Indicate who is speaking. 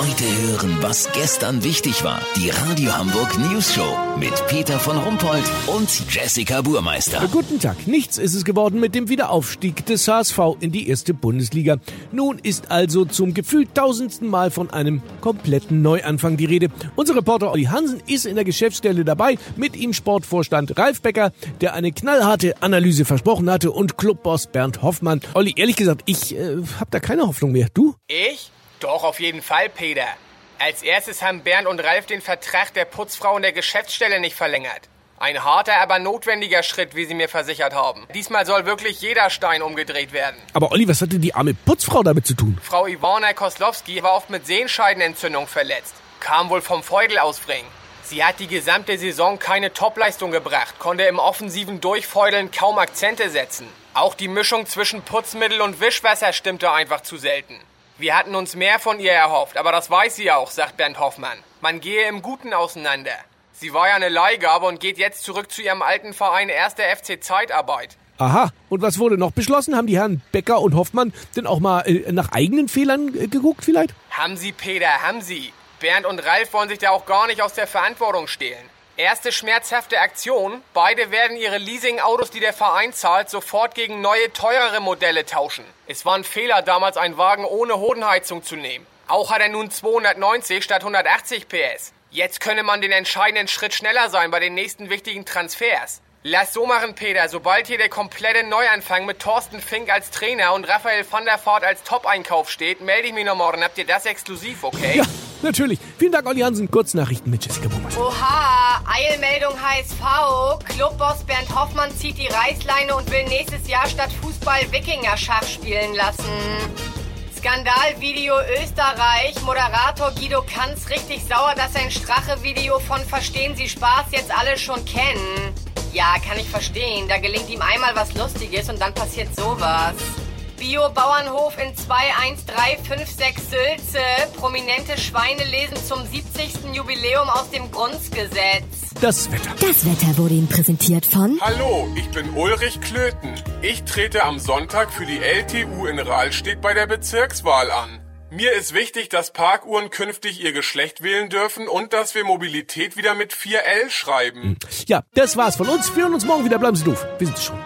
Speaker 1: Heute hören, was gestern wichtig war. Die Radio Hamburg News Show mit Peter von Rumpold und Jessica Burmeister.
Speaker 2: Guten Tag. Nichts ist es geworden mit dem Wiederaufstieg des HSV in die erste Bundesliga. Nun ist also zum gefühlt tausendsten Mal von einem kompletten Neuanfang die Rede. Unser Reporter Olli Hansen ist in der Geschäftsstelle dabei. Mit ihm Sportvorstand Ralf Becker, der eine knallharte Analyse versprochen hatte und Clubboss Bernd Hoffmann. Olli, ehrlich gesagt, ich äh, habe da keine Hoffnung mehr. Du?
Speaker 3: Ich? Doch, auf jeden Fall, Peter. Als erstes haben Bernd und Ralf den Vertrag der Putzfrau in der Geschäftsstelle nicht verlängert. Ein harter, aber notwendiger Schritt, wie sie mir versichert haben. Diesmal soll wirklich jeder Stein umgedreht werden.
Speaker 2: Aber Olli, was hatte die arme Putzfrau damit zu tun?
Speaker 3: Frau Ivana Koslowski war oft mit Sehenscheidenentzündung verletzt. Kam wohl vom Feudel ausbringen. Sie hat die gesamte Saison keine Topleistung gebracht, konnte im offensiven Durchfeudeln kaum Akzente setzen. Auch die Mischung zwischen Putzmittel und Wischwasser stimmte einfach zu selten. Wir hatten uns mehr von ihr erhofft, aber das weiß sie auch, sagt Bernd Hoffmann. Man gehe im Guten auseinander. Sie war ja eine Leihgabe und geht jetzt zurück zu ihrem alten Verein 1. FC Zeitarbeit.
Speaker 2: Aha. Und was wurde noch beschlossen? Haben die Herren Becker und Hoffmann denn auch mal äh, nach eigenen Fehlern äh, geguckt vielleicht?
Speaker 3: Haben sie, Peter, haben sie. Bernd und Ralf wollen sich da auch gar nicht aus der Verantwortung stehlen. Erste schmerzhafte Aktion. Beide werden ihre Leasing-Autos, die der Verein zahlt, sofort gegen neue, teurere Modelle tauschen. Es war ein Fehler, damals einen Wagen ohne Hodenheizung zu nehmen. Auch hat er nun 290 statt 180 PS. Jetzt könne man den entscheidenden Schritt schneller sein bei den nächsten wichtigen Transfers. Lass so machen, Peter. Sobald hier der komplette Neuanfang mit Thorsten Fink als Trainer und Raphael van der Vaart als Top-Einkauf steht, melde ich mich noch morgen. Habt ihr das exklusiv, okay?
Speaker 2: Ja, natürlich. Vielen Dank, Olli Hansen. Kurznachrichten mit Jessica Bummert.
Speaker 4: Oha, Eilmeldung HSV. Clubboss Bernd Hoffmann zieht die Reißleine und will nächstes Jahr statt Fußball Wikinger-Schach spielen lassen. Skandalvideo Österreich. Moderator Guido Kanz richtig sauer, dass sein Strache-Video von Verstehen Sie Spaß jetzt alle schon kennen. Ja, kann ich verstehen. Da gelingt ihm einmal was Lustiges und dann passiert sowas. Bio-Bauernhof in 21356 Sülze. Prominente Schweine lesen zum 70. Jubiläum aus dem Grundgesetz.
Speaker 2: Das Wetter.
Speaker 5: Das Wetter wurde Ihnen präsentiert von
Speaker 6: Hallo, ich bin Ulrich Klöten. Ich trete am Sonntag für die LTU in Rahlstedt bei der Bezirkswahl an. Mir ist wichtig, dass Parkuhren künftig ihr Geschlecht wählen dürfen und dass wir Mobilität wieder mit 4L schreiben.
Speaker 2: Ja, das war's von uns. Wir hören uns morgen wieder. Bleiben Sie doof. Wir sind schon.